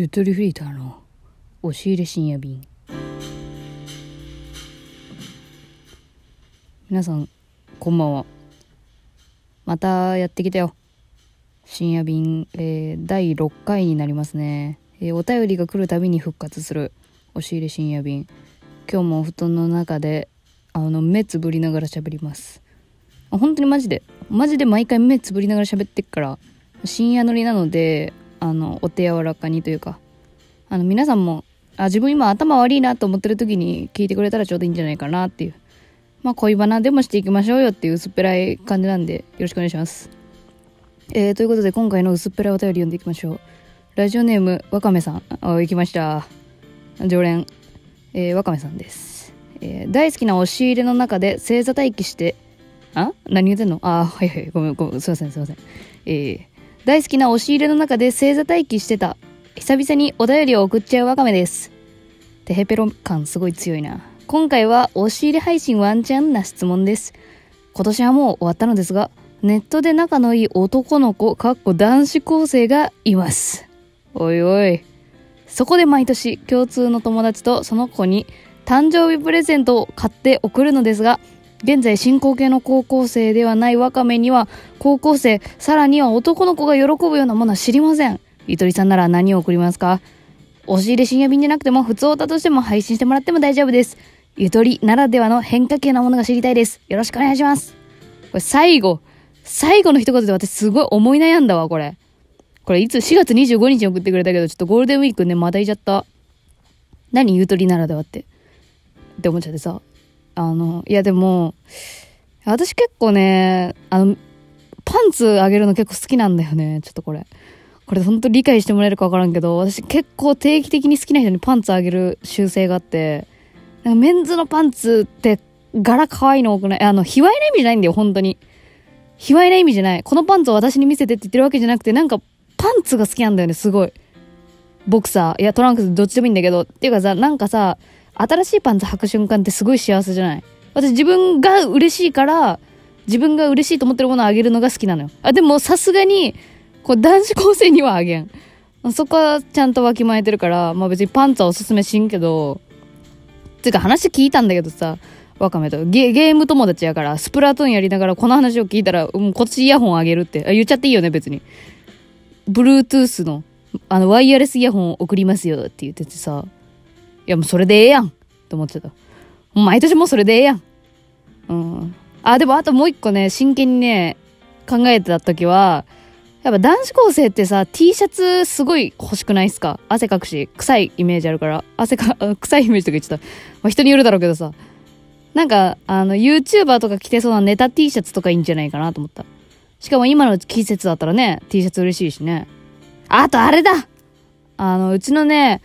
ゆとりフリーターの押し入れ深夜便。皆さんこんばんは。またやってきたよ。深夜便、えー、第6回になりますね、えー、お便りが来るたびに復活する。押し入れ深夜便。今日もお布団の中であの目つぶりながら喋ります。本当にマジで。マジで毎回目つぶりながら喋ってっから深夜乗りなのであのお手柔らかにというか。あの皆さんもあ自分今頭悪いなと思ってる時に聞いてくれたらちょうどいいんじゃないかなっていう。まあ恋バナでもしていきましょうよっていう薄っぺらい感じなんでよろしくお願いします。えー、ということで今回の薄っぺらいお便り読んでいきましょう。ラジオネームわかめさん。あ行きました。常連。えー、わかめさんです、えー、大好きな押し入れの中で星座待機してあ？何言ってんの？あはいはい。ごめんごめん。すいませんすいません。えー、大好きな押し入れの中で星座待機してた久々にお便りを送っちゃうわかめですテヘペロ感すごい強いな今回は押し入れ配信ワンチャンな質問です今年はもう終わったのですがネットで仲のいい男の子、かっこ男子高生がいます。おいおい。そこで毎年共通の友達とその子に誕生日プレゼントを買って送るのですが、現在進行形の高校生ではないワカメには高校生、さらには男の子が喜ぶようなものは知りません。ゆとりさんなら何を送りますか？押し入れ深夜便じゃなくても普通歌としても配信してもらっても大丈夫です。ゆとりならではの変化球なものが知りたいです。よろしくお願いします。これ最後、最後の一言で私すごい思い悩んだわ、これ。これいつ ?4 月25日に送ってくれたけど、ちょっとゴールデンウィークね、またいちゃった。何？ゆとりならではって。って思っちゃってさ。あの、いやでも、私結構ね、あの、パンツあげるの結構好きなんだよね。ちょっとこれ。これ本当理解してもらえるかわからんけど、私結構定期的に好きな人にパンツあげる習性があって、なんかメンズのパンツって柄可愛いの多くない？あの、卑猥な意味じゃないんだよ、本当に。卑猥な意味じゃない。このパンツを私に見せてって言ってるわけじゃなくて、なんか、パンツが好きなんだよね、すごい。ボクサー。いや、トランクスどっちでもいいんだけど。っていうかさ、なんかさ、新しいパンツ履く瞬間ってすごい幸せじゃない？私自分が嬉しいから、自分が嬉しいと思ってるものをあげるのが好きなのよ。あ、でもさすがに、こう男子高生にはあげん。そこはちゃんとわきまえてるから、まあ別にパンツはおすすめしんけど、ていうか話聞いたんだけどさ、わかめとゲ。ゲーム友達やから、スプラトゥーンやりながらこの話を聞いたら、うん、こっちイヤホンあげるって。あ、言っちゃっていいよね、別に。Bluetooth の、あの、ワイヤレスイヤホン送りますよって言っててさ、いやもうそれでええやんと思ってた。毎年もうそれでええやん。うん。あ、でもあともう一個ね、真剣にね、考えてた時は、やっぱ男子高生ってさ、T シャツすごい欲しくないっすか？汗かくし、臭いイメージあるから。汗か、臭いイメージとか言ってた。まあ、人によるだろうけどさ。なんか、あの、YouTuber とか着てそうなネタ T シャツとかいいんじゃないかなと思った。しかも今の季節だったらね、T シャツ嬉しいしね。あとあれだあの、うちのね、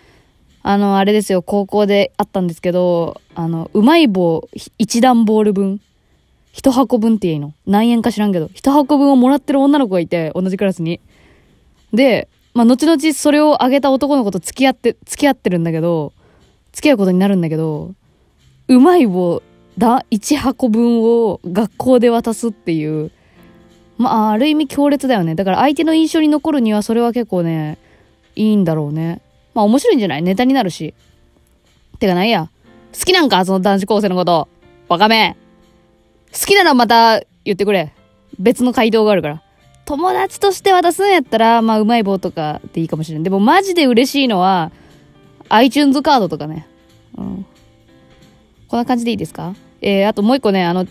あの、あれですよ、高校であったんですけど、あの、うまい棒、一段ボール分、一箱分って言いの？何円か知らんけど、一箱分をもらってる女の子がいて、同じクラスに。で、まあ、後々それをあげた男の子と付き合って、付き合ってるんだけど、付き合うことになるんだけど、うまい棒だ1箱分を学校で渡すっていう。まあある意味強烈だよね。だから相手の印象に残るにはそれは結構ねいいんだろうね。まあ面白いんじゃない？ネタになるし。てかないや？好きなんか？その男子高生のこと。わかめ。好きならまた言ってくれ。別の回答があるから。友達として渡すんやったらまあうまい棒とかでいいかもしれん。でもマジで嬉しいのは iTunes カードとかね。うん。こんな感じでいいですか？えー、あともう一個ね、あの、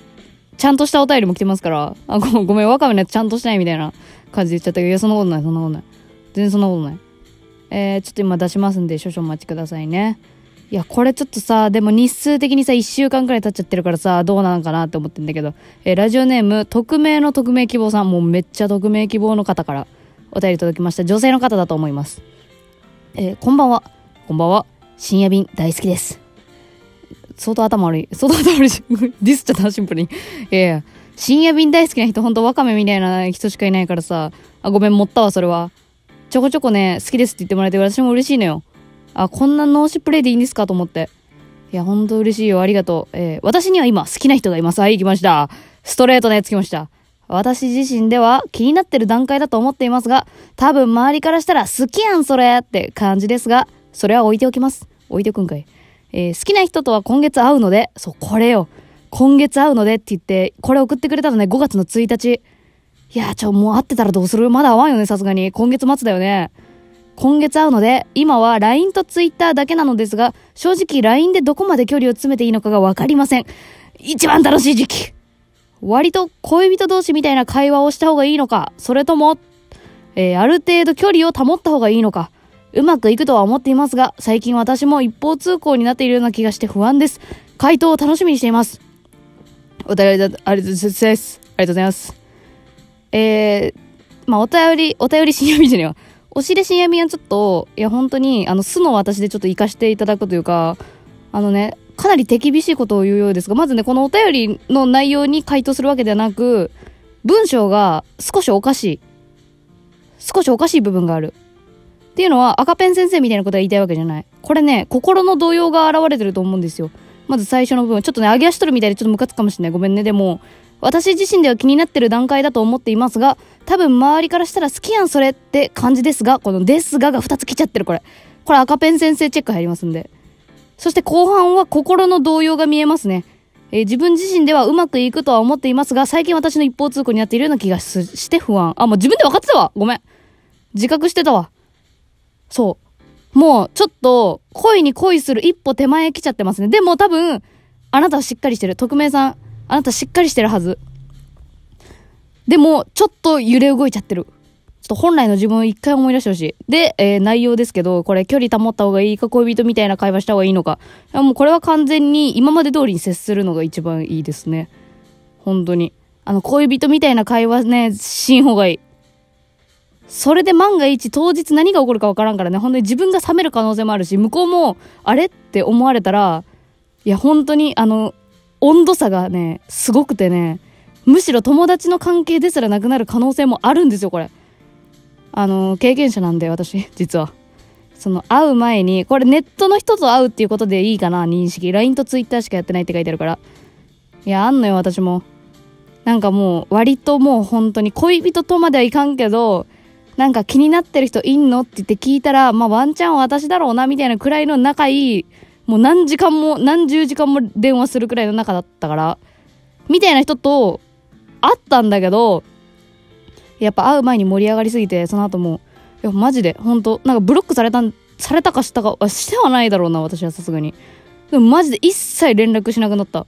ちゃんとしたお便りも来てますから、あ、ごごめん、わかめのやつちゃんとしないみたいな感じで言っちゃったけど、いや、そんなことない、そんなことない。全然そんなことない。えー、ちょっと今出しますんで、少々お待ちくださいね。いや、これちょっとさ、でも日数的にさ、1週間くらい経っちゃってるからさ、どうなのかなって思ってんだけど、えー、ラジオネーム、匿名の匿名希望さん、もうめっちゃ匿名希望の方からお便り届きました。女性の方だと思います。えー、こんばんは。こんばんは。深夜便大好きです。相当頭悪い。相当頭悪い、ディスちゃったシンプルに。いやいや、深夜便大好きな人、ほんとワカメみたいな人しかいないからさ、あ、ごめん、持ったわ、それは。ちょこちょこね、好きですって言ってもらえて、私も嬉しいのよ。あ、こんな脳死プレイでいいんですかと思って。いや、ほんと嬉しいよ。ありがとう。えー、私には今、好きな人がいます。はい、行きました。ストレートなやつ来ました。私自身では気になってる段階だと思っていますが、多分周りからしたら好きやんそれって感じですが、それは置いておきます。置いておくんかい。えー、好きな人とは今月会うので、そう、これよ。今月会うのでって言って、これ送ってくれたのね、5月の1日。いや、ちょ、もう会ってたらどうする？まだ会わんよね、さすがに。今月末だよね。今月会うので、今は LINE と Twitter だけなのですが、正直 LINE でどこまで距離を詰めていいのかがわかりません。一番楽しい時期割と恋人同士みたいな会話をした方がいいのか、それとも、えー、ある程度距離を保った方がいいのか、うまくいくとは思っていますが、最近私も一方通行になっているような気がして不安です。回答を楽しみにしています。お便りだ、ありがとうございます。ありがとうございます。えー、まあ、お便り、お便り深夜便じゃねえわ。おしれ深夜便はちょっと、いや、本当に、あの、素の私でちょっと活かしていただくというか、あのね、かなり手厳しいことを言うようですが、まずね、このお便りの内容に回答するわけではなく、文章が少しおかしい。少しおかしい部分がある。っていうのは赤ペン先生みたいなことが言いたいわけじゃない。これね、心の動揺が現れてると思うんですよ。まず最初の部分。ちょっとね、上げ足取るみたいでちょっとムカつくかもしれない。ごめんね。でも、私自身では気になってる段階だと思っていますが、多分周りからしたら好きやんそれって感じですが、このですがが2つ来ちゃってるこれ。これ赤ペン先生チェック入りますんで。そして後半は心の動揺が見えますね。えー、自分自身ではうまくいくとは思っていますが、最近私の一方通行になっているような気がして不安。あ、もう自分で分かってたわごめん。自覚してたわ。そう。もう、ちょっと、恋に恋する一歩手前来ちゃってますね。でも多分、あなたはしっかりしてる。匿名さん、あなたしっかりしてるはず。でも、ちょっと揺れ動いちゃってる。ちょっと本来の自分を一回思い出してほしい。で、えー、内容ですけど、これ距離保った方がいいか恋人みたいな会話した方がいいのか。もうこれは完全に今まで通りに接するのが一番いいですね。本当に。あの、恋人みたいな会話ね、しん方がいい。それで万が一当日何が起こるかわからんからね、本当に自分が冷める可能性もあるし、向こうも、あれ？って思われたら、いや、本当に、あの、温度差がね、すごくてね、むしろ友達の関係ですらなくなる可能性もあるんですよ、これ。あの、経験者なんで、私、実は。その、会う前に、これネットの人と会うっていうことでいいかな、認識。LINE と Twitter しかやってないって書いてあるから。いや、あんのよ、私も。なんかもう、割ともう本当に恋人とまではいかんけど、なんか気になってる人いんのって言って聞いたら、まあワンチャン私だろうな、みたいなくらいの仲いい、もう何時間も、何十時間も電話するくらいの仲だったから、みたいな人と会ったんだけど、やっぱ会う前に盛り上がりすぎて、その後もいや、マジで、ほんと、なんかブロックされたん、されたかしたか、してはないだろうな、私はさすがに。でもマジで一切連絡しなくなった。っ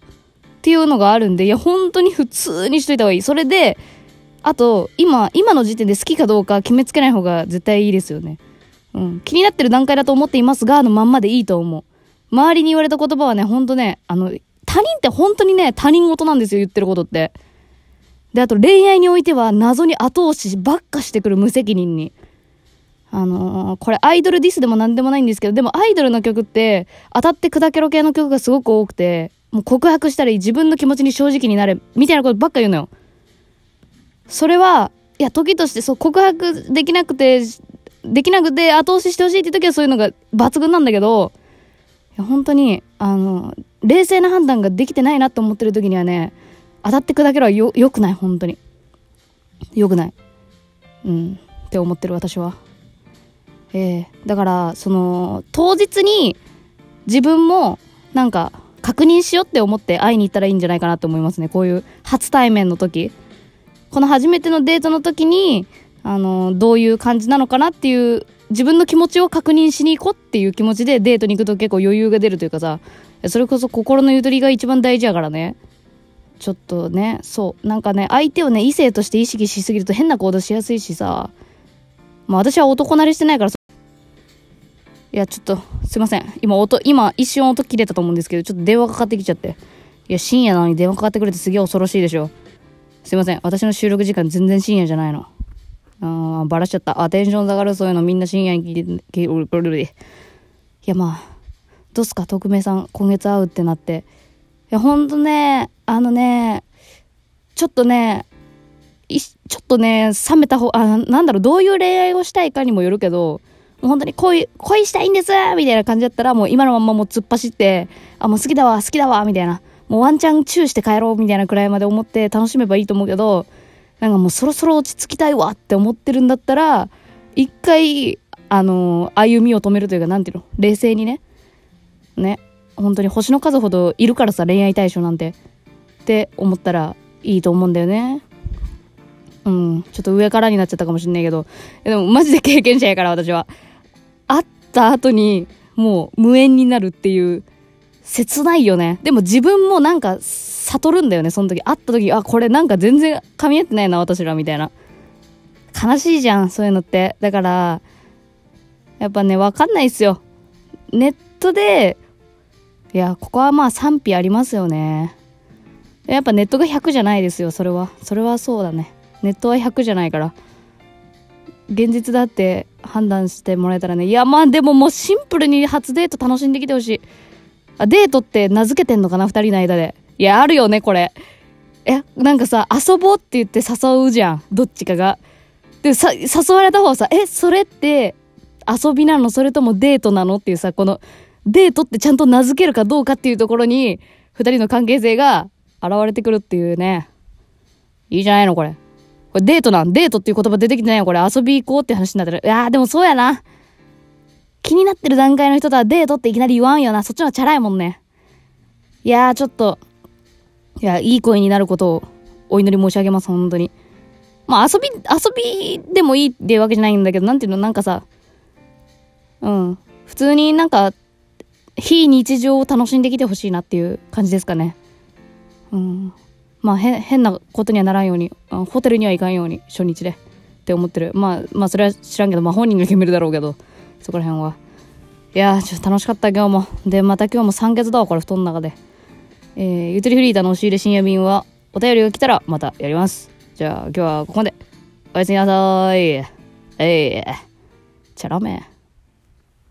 ていうのがあるんで、いや、本当に普通にしといた方がいい。それで、あと、今、今の時点で好きかどうか決めつけない方が絶対いいですよね。うん。気になってる段階だと思っていますが、のまんまでいいと思う。周りに言われた言葉はね、ほんとね、あの、他人って本当にね、他人事なんですよ、言ってることって。で、あと恋愛においては謎に後押しばっかしてくる無責任に。あのー、これアイドルディスでも何でもないんですけど、でもアイドルの曲って当たって砕けろ系の曲がすごく多くて、もう告白したり自分の気持ちに正直になれ、みたいなことばっか言うのよ。それは、いや、時としてそう告白できなくて、できなくて後押ししてほしいって時はそういうのが抜群なんだけど、本当に、あの、冷静な判断ができてないなって思ってる時にはね、当たって砕けろはよ、良くない、本当に。良くない。うん、って思ってる私は。えー、だから、その、当日に自分もなんか確認しようって思って会いに行ったらいいんじゃないかなって思いますね。こういう初対面の時。この初めてのデートの時に、あの、どういう感じなのかなっていう、自分の気持ちを確認しに行こうっていう気持ちでデートに行くと結構余裕が出るというかさ、それこそ心のゆとりが一番大事やからね。ちょっとね、そう。なんかね、相手をね、異性として意識しすぎると変な行動しやすいしさ。まあ私は男慣れしてないから、いや、ちょっと、すいません。今音、今一瞬音切れたと思うんですけど、ちょっと電話かかってきちゃって。いや、深夜なのに電話かかってくれてすげえ恐ろしいでしょ。すいません。私の収録時間全然深夜じゃないの。あ、バラしちゃった。あ、テンション下がるそういうのみんな深夜に聞いて、聞いいや、まあ、どうすか、匿名さん、今月会うってなって。いや、ほんとね、あのね、ちょっとね、ちょっとね、冷めた方、あ、なんだろう、どういう恋愛をしたいかにもよるけど、もう本当に恋、恋したいんですみたいな感じだったら、もう今のままもう突っ走って、あ、もう好きだわ、好きだわ、みたいな。もうワンチャンチューして帰ろう、みたいなくらいまで思って楽しめばいいと思うけど、なんかもうそろそろ落ち着きたいわって思ってるんだったら、一回、あの歩みを止めるというか、なんていうの？冷静にね。ね。本当に星の数ほどいるからさ、恋愛対象なんて。って思ったらいいと思うんだよね。うん。ちょっと上からになっちゃったかもしんないけど。でもマジで経験者やから私は。会った後に、もう無縁になるっていう、切ないよね。でも自分もなんか悟るんだよね、その時。会った時、あ、これなんか全然噛み合ってないな、私ら、みたいな。悲しいじゃん、そういうのって。だから、やっぱね、わかんないっすよ。ネットで、いや、ここはまあ賛否ありますよね。やっぱネットが100じゃないですよ、それは。それはそうだね。ネットは100じゃないから。現実だって判断してもらえたらね。いや、まあでももうシンプルに初デート楽しんできてほしい。あ、デートって名付けてんのかな二人の間で。いや、あるよね、これ。え、なんかさ、遊ぼうって言って誘うじゃん。どっちかが。で、さ、誘われた方はさ、え、それって遊びなの？それともデートなの？っていうさ、この、デートってちゃんと名付けるかどうかっていうところに、二人の関係性が現れてくるっていうね。いいじゃないの、これ。これデートなん？デートっていう言葉出てきてないよ、これ。遊び行こうって話になってる。いやー、でもそうやな。気になってる段階の人とはデートっていきなり言わんよな。そっちのチャラいもんね。いやー、ちょっと、いや、いい声になることをお祈り申し上げます、本当に。まあ、遊び、遊びでもいいっていうわけじゃないんだけど、なんていうの、なんかさ、うん。普通になんか、非日常を楽しんできてほしいなっていう感じですかね。うん。まあ、変なことにはならんように、ホテルには行かんように、初日で。って思ってる。まあ、まあ、それは知らんけど、まあ本人が決めるだろうけど、そこら辺は。いや、ちょっと楽しかった、今日も。で、また今日も酸欠だわ、これ、布団の中で。えー、ゆとりフリーターの押し入れ深夜便は、お便りが来たらまたやります。じゃあ、今日はここまで。おやすみなさい。えい、チャラメ。